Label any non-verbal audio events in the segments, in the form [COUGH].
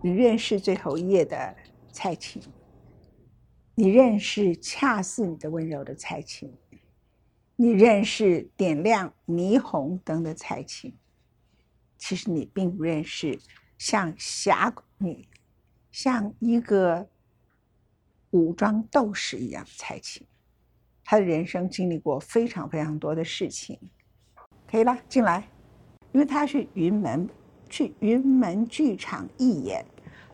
你认识最后一页的蔡琴，你认识恰似你的温柔的蔡琴，你认识点亮霓虹灯的蔡琴。其实你并不认识像侠女，像一个武装斗士一样蔡琴。他的人生经历过非常非常多的事情。可以了，进来，因为他是云门。去云门剧场一演，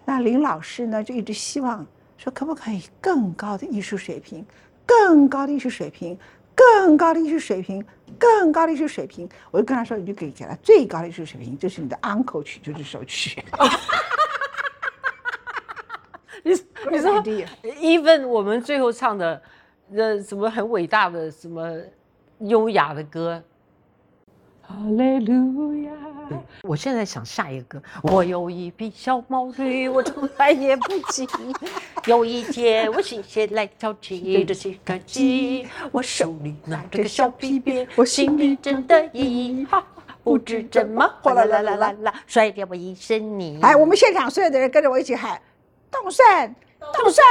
那林老师呢就一直希望说，可不可以更高的艺术水平，更高的艺术水平，更高的艺术水平，更高的艺术水平。我就跟他说，你就可以给他最高的艺术水平，就是你的 uncle 曲，就这首曲。你 [LAUGHS] 你说，even 我们最后唱的，呃，什么很伟大的，什么优雅的歌。哈利路亚！我现在想下一个。我有一匹小毛驴，我从来也不骑。[LAUGHS] 有一天，我心血来潮骑 [LAUGHS] 着洗干机，我手里拿着个小皮鞭，我心里真得意。哈，不知怎么，哗啦啦啦啦啦，摔掉我一身泥。哎，我们现场所有的人跟着我一起喊：动算！动帅，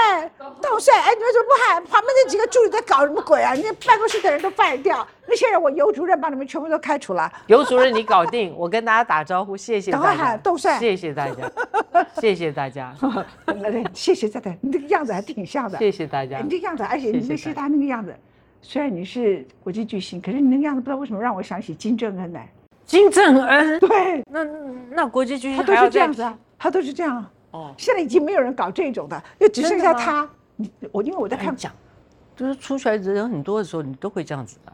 动帅！哎，你们怎么不喊？旁边那几个助理在搞什么鬼啊？那办公室的人都犯掉。那些人，我尤主任把你们全部都开除了。尤主任，你搞定！我跟大家打招呼，谢谢大家。谢谢大家，谢谢大家。[LAUGHS] 谢谢大家，你这个样子还挺像的。谢谢大家。你这个样子，而且你那些他那个样子，虽然你是国际巨星，可是你那个样子，不知道为什么让我想起金正恩来。金正恩？对。那那国际巨星他都是这样子啊，他都是这样。哦，现在已经没有人搞这种的，就只剩下他。你我因为我在看讲，就是出来人很多的时候，你都会这样子的，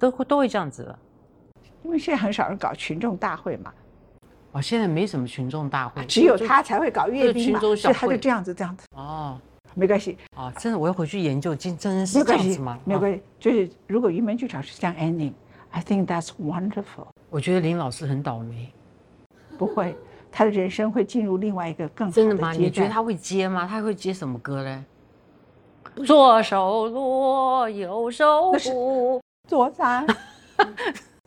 都会都会这样子的。因为现在很少人搞群众大会嘛。哦，现在没什么群众大会，只有他才会搞阅兵嘛，所以他就这样子这样子。哦，没关系。哦，真的，我要回去研究金正恩是这样子吗？没关系，就是如果云门剧场是这样 ending，I think that's wonderful。我觉得林老师很倒霉。不会。他的人生会进入另外一个更好的真的吗？你觉得他会接吗？他会接什么歌呢？左手锣，右手鼓，左三。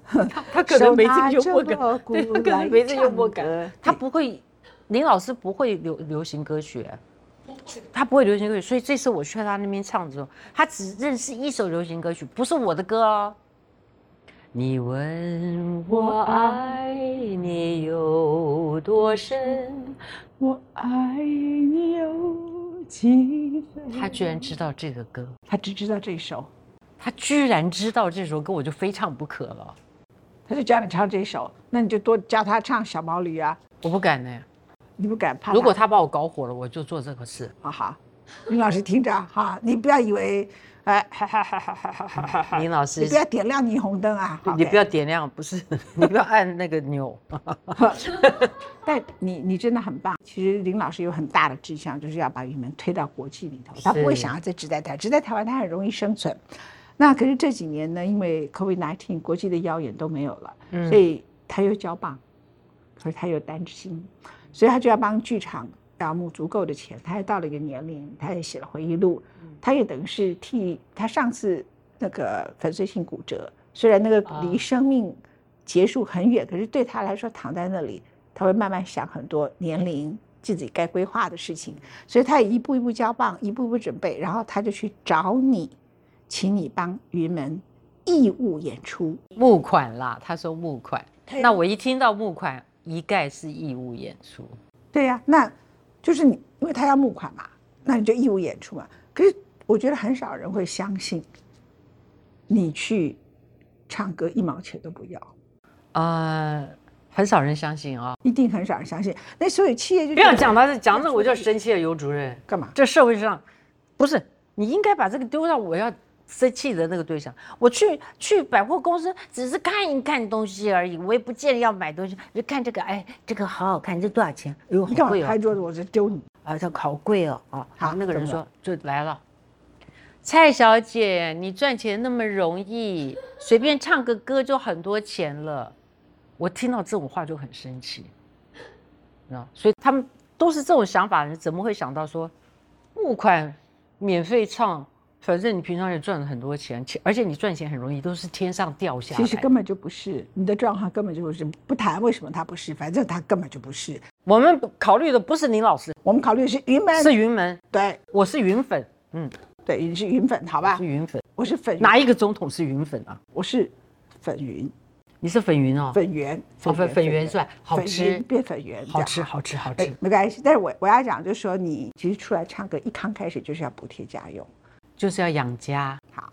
他 [LAUGHS] 他可能没这个幽默感，对，他可能没这幽默感。他不会，林老师不会流流行歌曲，他不会流行歌曲，所以这次我去他那边唱的时候，他只认识一首流行歌曲，不是我的歌哦。你问我爱你有多深，我爱你有几分？他居然知道这个歌，他只知道这首，他居然知道这首歌，我就非唱不可了。他就教你唱这首，那你就多教他唱小毛驴啊。我不敢呢，你不敢？怕？如果他把我搞火了，我就做这个事。好好，林老师听着哈，你不要以为。哎，[LAUGHS] 哈哈哈哈哈哈！林老师，你不要点亮霓虹灯啊！你不要点亮，不是，[LAUGHS] 你不要按那个钮。[LAUGHS] 但你你真的很棒。其实林老师有很大的志向，就是要把云门推到国际里头。他不会想要在只在台，只在台湾他很容易生存。那可是这几年呢，因为 COVID-19，国际的谣言都没有了，所以他又交棒，可是他又担心，所以他就要帮剧场要募足够的钱。他也到了一个年龄，他也写了回忆录。他也等于是替他上次那个粉碎性骨折，虽然那个离生命结束很远，可是对他来说躺在那里，他会慢慢想很多年龄自己该规划的事情，所以他也一步一步交棒，一步一步准备，然后他就去找你，请你帮云门义务演出募款啦。他说募款，那我一听到募款，一概是义务演出。对呀，那就是你，因为他要募款嘛，那你就义务演出嘛。可是。我觉得很少人会相信，你去唱歌一毛钱都不要，呃，很少人相信啊，一定很少人相信。那所以企业就不要讲到这，讲这我就生气了，尤主任，干嘛？这社会上不是你应该把这个丢到我要生气的那个对象。我去去百货公司只是看一看东西而已，我也不见得要买东西，就看这个，哎，这个好好看，这多少钱？哎呦，好贵哦！拍桌子，我就丢你啊！这好贵哦！啊，好，那个人说就来了。蔡小姐，你赚钱那么容易，随便唱个歌就很多钱了。我听到这种话就很生气，啊，所以他们都是这种想法的人，怎么会想到说募款免费唱？反正你平常也赚了很多钱，钱而且你赚钱很容易，都是天上掉下来。其实根本就不是，你的状况根本就不是。不谈为什么他不是，反正他根本就不是。我们考虑的不是林老师，我们考虑的是云门，是云门。对，我是云粉。嗯，对，你是云粉，好吧？是云粉。我是粉。哪一个总统是云粉啊？我是粉云。你是粉云哦？粉圆。粉粉圆是吧？好吃。变粉圆。好吃，好吃，好吃。没关系，但是我我要讲，就是说你其实出来唱歌，一刚开始就是要补贴家用，就是要养家。好，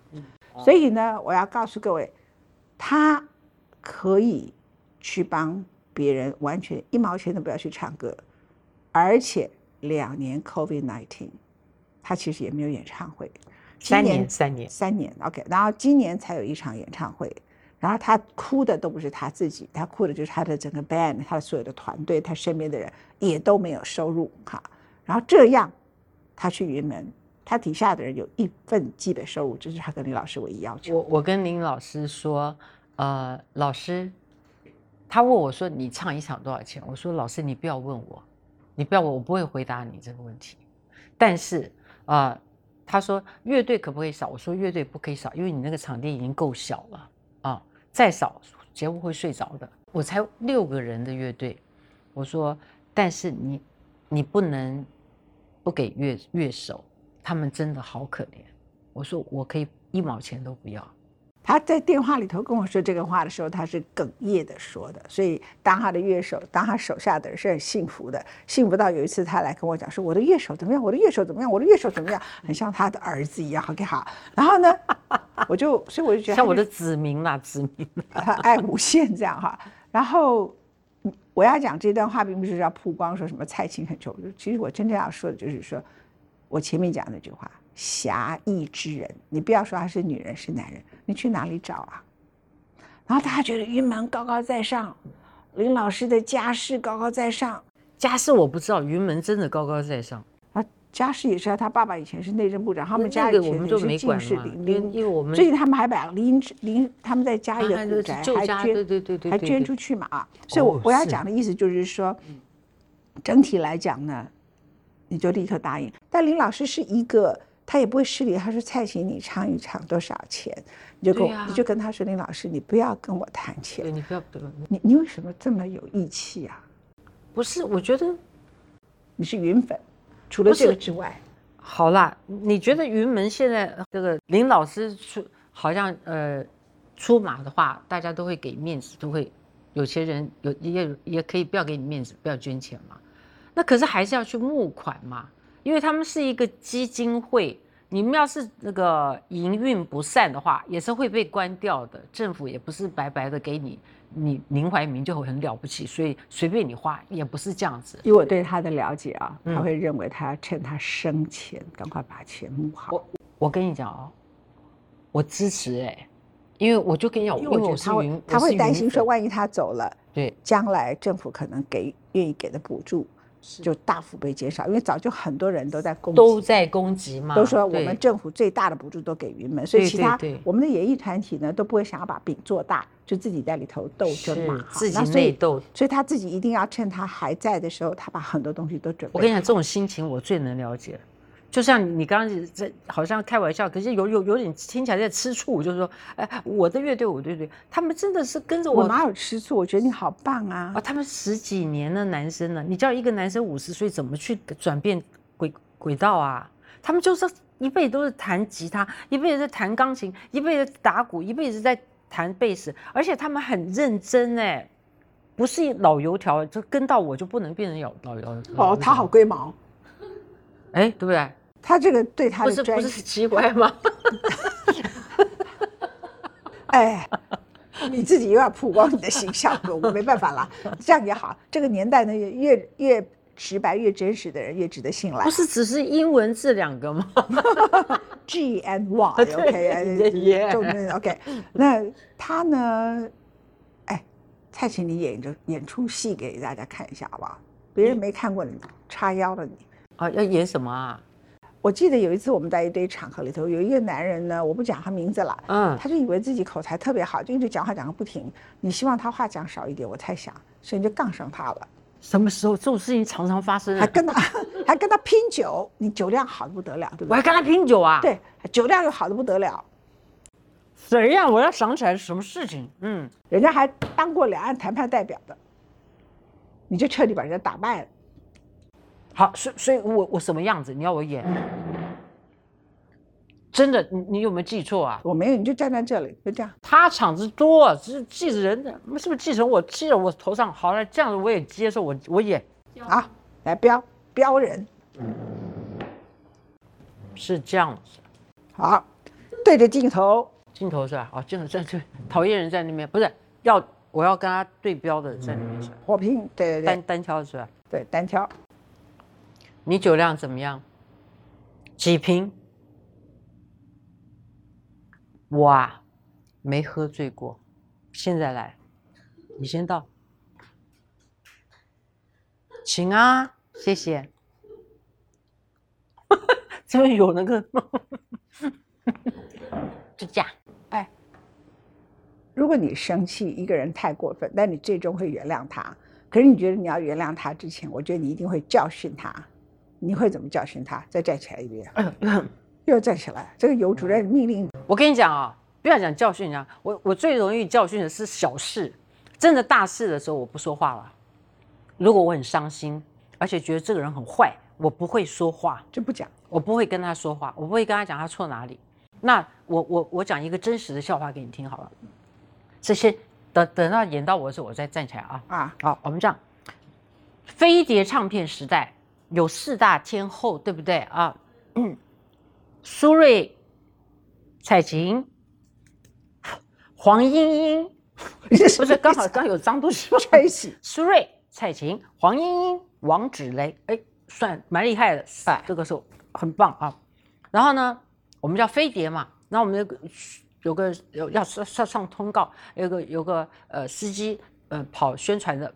所以呢，我要告诉各位，他可以去帮别人，完全一毛钱都不要去唱歌。而且两年 COVID nineteen，他其实也没有演唱会。三年，三年，三年。OK，然后今年才有一场演唱会。然后他哭的都不是他自己，他哭的就是他的整个 band，他的所有的团队，他身边的人也都没有收入哈。然后这样，他去云门，他底下的人有一份基本收入，这是他跟林老师唯一要求。我我跟林老师说，呃，老师，他问我说你唱一场多少钱？我说老师你不要问我。你不要我，我不会回答你这个问题。但是啊，他说乐队可不可以少？我说乐队不可以少，因为你那个场地已经够小了啊，再少节目会睡着的。我才六个人的乐队，我说，但是你你不能不给乐乐手，他们真的好可怜。我说我可以一毛钱都不要。他在电话里头跟我说这个话的时候，他是哽咽的说的。所以当他的乐手，当他手下的人是很幸福的，幸福到有一次他来跟我讲说：“我的乐手怎么样？我的乐手怎么样？我的乐手怎么样？很像他的儿子一样。”OK 好。然后呢，我就所以我就觉得像我的子民嘛，子民，[LAUGHS] 爱无限这样哈。然后我要讲这段话，并不是要曝光说什么蔡琴很穷。其实我真正要说的就是说，我前面讲那句话。侠义之人，你不要说他是女人是男人，你去哪里找啊？然后大家觉得云门高高在上，林老师的家世高高在上，家世我不知道，云门真的高高在上啊。家世也是他爸爸以前是内政部长，他们家以前是进士林林，因为我们最近他们还把林林他们在家里的古宅还捐对对对对还捐出去嘛啊。所以，我我要讲的意思就是说，整体来讲呢，你就立刻答应。但林老师是一个。他也不会失礼，他说：“蔡琴，你唱一场多少钱？”你就跟我，你就跟他说：“林老师，你不要跟我谈钱。”对你不要，你你为什么这么有义气啊？不是，我觉得你是云粉，除了这个之外，好啦，你觉得云门现在这个林老师出好像呃出马的话，大家都会给面子，都会有些人有也也可以不要给你面子，不要捐钱嘛。那可是还是要去募款嘛。因为他们是一个基金会，你们要是那个营运不善的话，也是会被关掉的。政府也不是白白的给你，你林怀民就很了不起，所以随便你花也不是这样子。以我对他的了解啊，他会认为他要趁他生前赶快把钱募好。我我跟你讲哦，我支持哎，因为我就跟你讲，因为我是云，他会担心说，万一他走了，对，将来政府可能给愿意给的补助。就大幅被减少，因为早就很多人都在攻都在攻击嘛，都说我们政府最大的补助都给云门，所以其他我们的演艺团体呢都不会想要把饼做大，就自己在里头斗争嘛，自己内斗，所以他自己一定要趁他还在的时候，他把很多东西都准备。我跟你讲，这种心情我最能了解。就像你刚刚在好像开玩笑，可是有有有点听起来在吃醋，就是说，哎，我的乐队，我的乐队，他们真的是跟着我。我哪有吃醋？我觉得你好棒啊！啊，他们十几年的男生了，你叫一个男生五十岁怎么去转变轨轨道啊？他们就是一辈子都是弹吉他，一辈子在弹钢琴，一辈子打鼓，一辈子在弹贝斯，而且他们很认真哎，不是老油条，就跟到我就不能变成老老油。哦，他好龟毛，哎，对不对？他这个对他的不是不是奇怪吗？[LAUGHS] 哎，你自己又要曝光你的形象，我没办法了。这样也好，这个年代呢，越越直白、越真实的人越值得信赖。不是只是英文字两个吗？[LAUGHS] G and Y，OK，[LAUGHS] 中文 OK。那他呢？哎，蔡琴，你演着演出戏给大家看一下好不好？别人没看过你，叉腰了你啊？要演什么啊？我记得有一次我们在一堆场合里头，有一个男人呢，我不讲他名字了，嗯，他就以为自己口才特别好，就一直讲话讲个不停。你希望他话讲少一点，我猜想，所以你就杠上他了。什么时候这种事情常常发生？还跟他 [LAUGHS] 还跟他拼酒，你酒量好的不得了，对不对？我还跟他拼酒啊？对，酒量又好的不得了。谁呀？我要想起来什么事情？嗯，人家还当过两岸谈判代表的。你就彻底把人家打败了。好，所所以，我我什么样子？你要我演？真的，你你有没有记错啊？我没有，你就站在这里，就这样。他场子多，只是记着人的，是不是记成我记着我头上？好了，这样子我也接受，我我演。好，来标标人，是这样子。好，对着镜头，镜头是吧？哦，镜头在这，[LAUGHS] 讨厌人在那边，不是要我要跟他对标的在那边是吧？火拼，对对对，单单挑是吧？对单挑。你酒量怎么样？几瓶？哇，没喝醉过。现在来，你先倒，请啊，谢谢。[LAUGHS] 这边有那个，[LAUGHS] 就这样。哎，如果你生气一个人太过分，但你最终会原谅他。可是你觉得你要原谅他之前，我觉得你一定会教训他。你会怎么教训他？再站起来一遍，[LAUGHS] 又站起来。这个有主任命令。我跟你讲啊，不要讲教训啊，我我最容易教训的是小事，真的大事的时候我不说话了。如果我很伤心，而且觉得这个人很坏，我不会说话，就不讲。我不会跟他说话，我不会跟他讲他错哪里。那我我我讲一个真实的笑话给你听好了。这些等等到演到我的时候，我再站起来啊啊！好，我们这样，飞碟唱片时代。有四大天后，对不对啊？嗯，苏芮、蔡琴、黄莺莺，[LAUGHS] 不是刚好刚有张都是在一起。苏芮、蔡琴、黄莺莺、王芷蕾，哎，算蛮厉害的，哎，这个时候很棒啊。然后呢，我们叫飞碟嘛，那我们有个有个有要上上上通告，有个有个呃司机呃跑宣传的。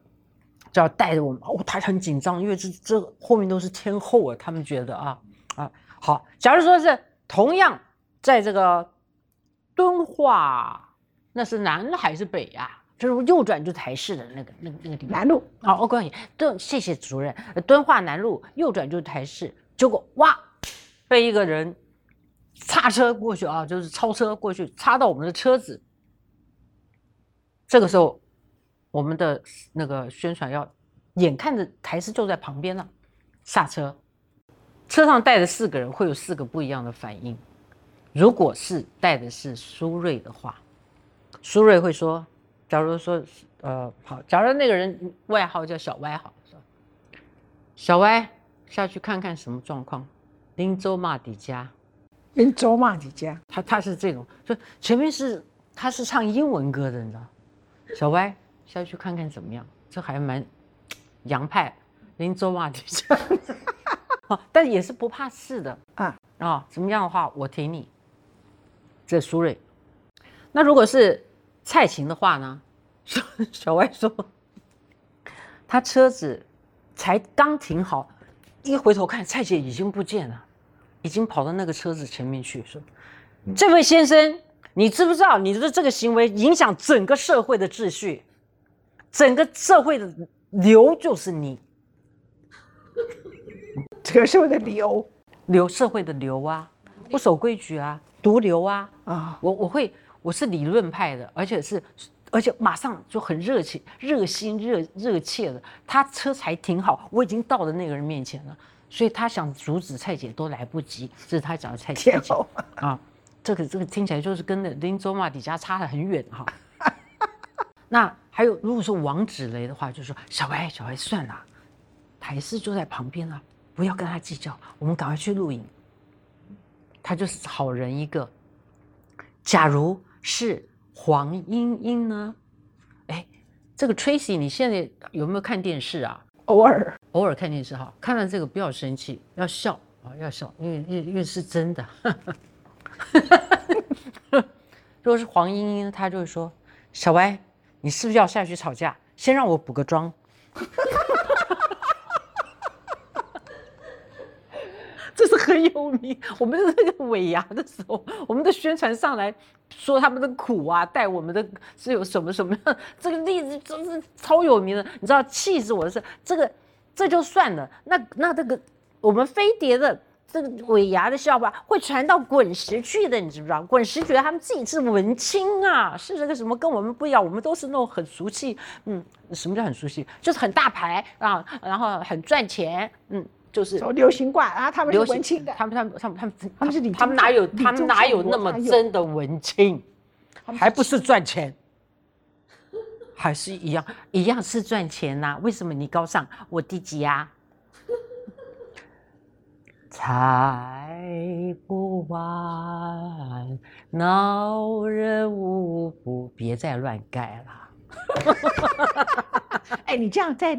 就要带着我们哦，他很紧张，因为这这后面都是天后啊，他们觉得啊啊好。假如说是同样在这个敦化，那是南还是北呀？就是右转就台式的那个那个那个地方。南路啊，哦，关系敦谢谢主任。敦化南路右转就是台式，结果哇，被一个人擦车过去啊，就是超车过去，擦到我们的车子。这个时候。我们的那个宣传要，眼看着台式就在旁边了，下车，车上带的四个人会有四个不一样的反应。如果是带的是苏芮的话，苏芮会说：“假如说，呃，好，假如那个人外号叫小歪，好，小歪下去看看什么状况。”林州骂底家，林州骂底家，他他是这种，就前面是他是唱英文歌的，你知道，小歪。下去看看怎么样？这还蛮洋派，林州嘛，这样，[LAUGHS] 但也是不怕事的啊啊！怎么样的话，我挺你。这苏芮，那如果是蔡琴的话呢？小小歪说，他车子才刚停好，一回头看，蔡姐已经不见了，已经跑到那个车子前面去，说：“这位先生，你知不知道你的这个行为影响整个社会的秩序？”整个社会的流就是你，[LAUGHS] 这个社会的流，流社会的流啊，不守规矩啊，毒瘤啊啊！我我会我是理论派的，而且是而且马上就很热情、热心、热热切的。他车才停好，我已经到了那个人面前了，所以他想阻止蔡姐都来不及。这是他讲的蔡姐 [LAUGHS] 啊，这个这个听起来就是跟那林州嘛底下差得很远哈。那还有，如果说王芷雷的话，就说小歪，小歪算了，台式就在旁边了，不要跟他计较，我们赶快去录影。他就是好人一个。假如是黄莺莺呢？哎，这个 Tracy，你现在有没有看电视啊？偶尔，偶尔看电视哈。看到这个不要生气，要笑啊，要笑，因为因为因为是真的。[LAUGHS] 如果是黄莺莺，她就会说小歪。你是不是要下去吵架？先让我补个妆。[LAUGHS] 这是很有名。我们的那个尾牙的时候，我们的宣传上来说他们的苦啊，带我们的是有什么什么样？这个例子真是超有名的。你知道气死我的是这个，这就算了。那那这个我们飞碟的这个尾牙的笑话会传到滚石去的，你知不知道？滚石觉得他们自己是文青啊，是这个什么跟我们不一样，我们都是那种很俗气，嗯，什么叫很俗气？就是很大牌啊，然后很赚钱，嗯，就是流行挂啊，他们是文青的，他们他们他们他们他们是李，他们哪有他们哪有那么真的文青？还不是赚钱，还是一样一样是赚钱呐？为什么你高尚，我低级呀？猜不完，恼人无不别再乱盖了。[LAUGHS] 哎，你这样在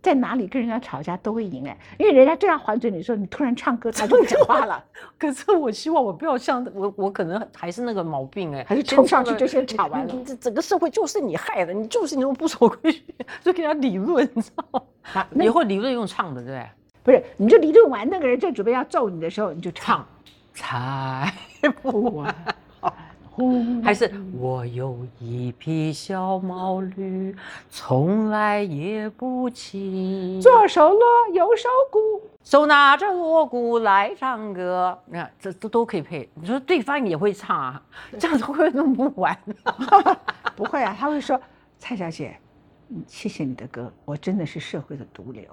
在哪里跟人家吵架都会赢哎，因为人家这样还嘴，你说你突然唱歌，他就讲话了。可是我希望我不要像我，我可能还是那个毛病哎，还是冲上去就先吵完了。这整个社会就是你害的，你就是那种不守规矩，就跟人家理论，你知道吗？以后理论用唱的，对不对？不是，你就理论完，那个人正准备要揍你的时候，你就唱，才不完。还是我有一匹小毛驴，从来也不骑。左手锣，右手鼓，手拿着锣鼓来唱歌。你看，这都都可以配。你说对方也会唱啊？这样子会不会弄不完？[LAUGHS] 不会啊，他会说：“蔡小姐，谢谢你的歌，我真的是社会的毒瘤。”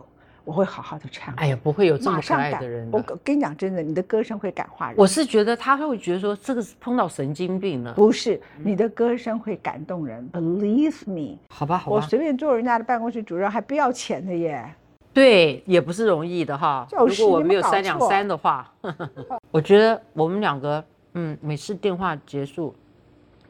我会好好的唱。哎呀，不会有这么可爱的人。我跟你讲，真的，你的歌声会感化人。我是觉得他会觉得说，这个是碰到神经病了。不是，你的歌声会感动人，Believe me。好吧，好吧。我随便做人家的办公室主任还不要钱的耶。对，也不是容易的哈。如果我没有三两三的话，[LAUGHS] 我觉得我们两个，嗯，每次电话结束，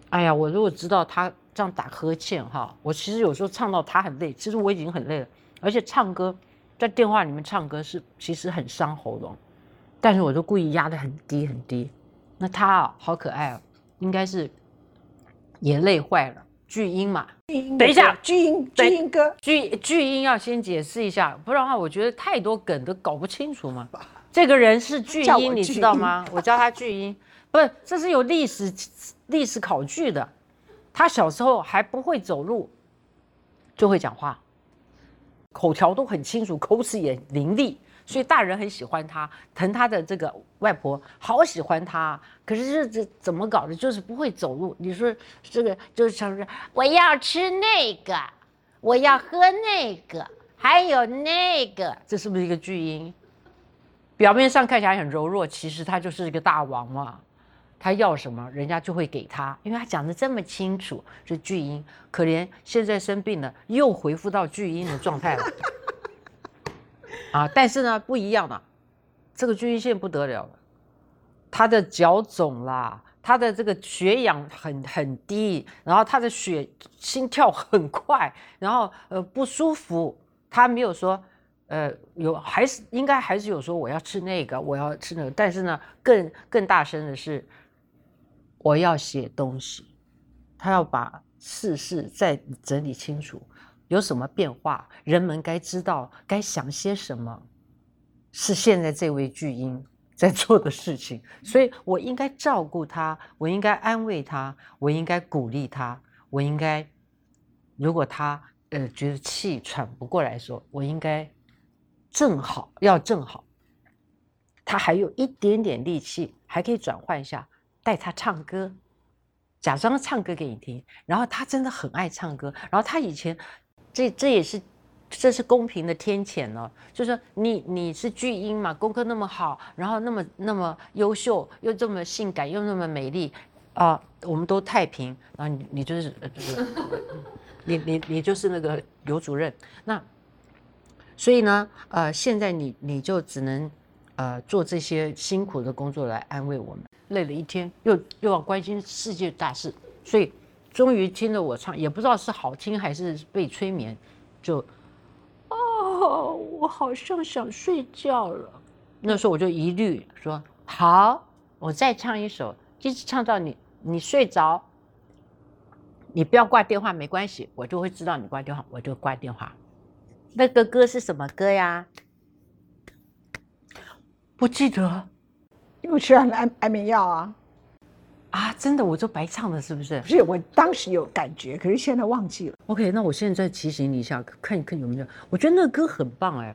哎呀，我如果知道他这样打呵欠哈，我其实有时候唱到他很累，其实我已经很累了，而且唱歌。在电话里面唱歌是其实很伤喉咙，但是我就故意压得很低很低。那他啊，好可爱哦，应该是也累坏了。巨婴嘛，等一下，巨婴，巨婴哥，巨巨婴要先解释一下，不然的话，我觉得太多梗都搞不清楚嘛。这个人是巨婴，你知道吗？[LAUGHS] 我叫他巨婴，不是，这是有历史历史考据的。他小时候还不会走路，就会讲话。口条都很清楚，口齿也伶俐，所以大人很喜欢他，疼他的这个外婆好喜欢他。可是这这怎么搞的？就是不会走路。你说这个就是想说，我要吃那个，我要喝那个，还有那个，这是不是一个巨婴？表面上看起来很柔弱，其实他就是一个大王嘛。他要什么，人家就会给他，因为他讲的这么清楚，是巨婴。可怜现在生病了，又恢复到巨婴的状态了。[LAUGHS] 啊，但是呢，不一样了，这个巨婴现在不得了了，他的脚肿啦，他的这个血氧很很低，然后他的血心跳很快，然后呃不舒服。他没有说，呃有还是应该还是有说我要吃那个，我要吃那个，但是呢，更更大声的是。我要写东西，他要把事事再整理清楚，有什么变化，人们该知道该想些什么，是现在这位巨婴在做的事情，所以我应该照顾他，我应该安慰他，我应该鼓励他，我应该，如果他呃觉得气喘不过来的时候，我应该正好要正好，他还有一点点力气，还可以转换一下。带他唱歌，假装唱歌给你听，然后他真的很爱唱歌。然后他以前，这这也是，这是公平的天谴哦。就是你你是巨婴嘛，功课那么好，然后那么那么优秀，又这么性感，又那么美丽啊，我们都太平。然后你你就是，[LAUGHS] 你你你就是那个刘主任。那所以呢，呃，现在你你就只能呃做这些辛苦的工作来安慰我们。累了一天，又又要关心世界大事，所以终于听了我唱，也不知道是好听还是被催眠，就哦，我好像想睡觉了。那时候我就一律说好，我再唱一首，一直唱到你你睡着，你不要挂电话没关系，我就会知道你挂电话，我就挂电话。那个歌是什么歌呀？不记得。因为吃了安安眠药啊，啊，真的，我就白唱了，是不是？不是，我当时有感觉，可是现在忘记了。OK，那我现在再提醒你一下，看一看有没有。我觉得那个歌很棒哎，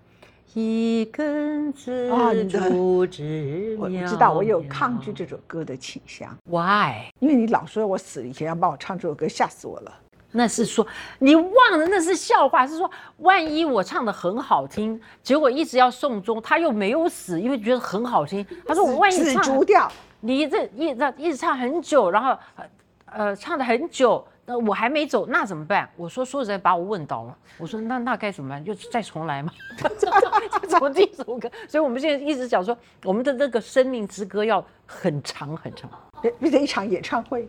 一根紫竹枝我知道我有抗拒这首歌的倾向。Why？因为你老说我死以前要帮我唱这首歌，吓死我了。那是说你忘了那是笑话，是说万一我唱的很好听，结果一直要送终，他又没有死，因为觉得很好听。他说我万一紫唱竹调，你这一直一直唱很久，然后呃呃唱的很久，那我还没走，那怎么办？我说说实在把我问倒了，我说那那该怎么办？就再重来嘛，[LAUGHS] 再重这首歌。所以我们现在一直讲说，我们的那个生命之歌要很长很长。变变成一场演唱会。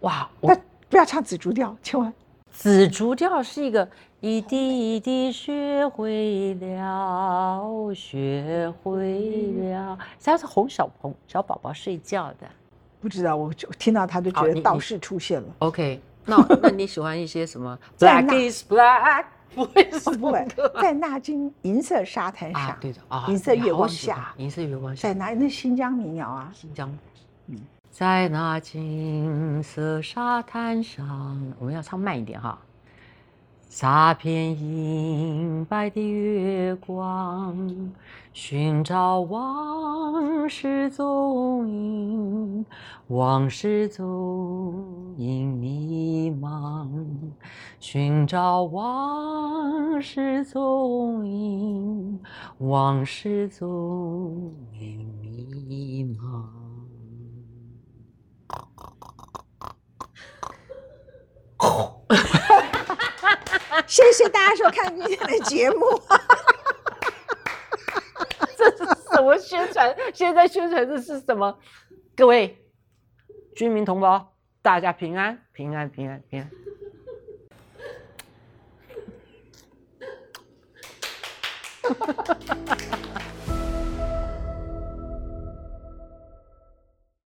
哇，我但不要唱紫竹调，千万。紫竹调是一个一滴一滴学会了，学会了，他是哄小朋小宝宝睡觉的。不知道，我就听到他就觉得道士出现了。OK，[LAUGHS] 那那你喜欢一些什么？Black is black，不会是哦，不会，在那金银色沙滩上，啊，对的啊，银色月光下，银色月光下在，哪？那新疆民谣啊，新疆，嗯在那金色沙滩上，我们要唱慢一点哈。洒片银白的月光，寻找往事踪影，往事踪影迷茫，寻找往事踪影，往事踪影迷茫。[LAUGHS] 谢谢大家收看今天的节目。[LAUGHS] 这是什么宣传？现在宣传的是什么？各位军民同胞，大家平安，平安，平安，平安。[LAUGHS]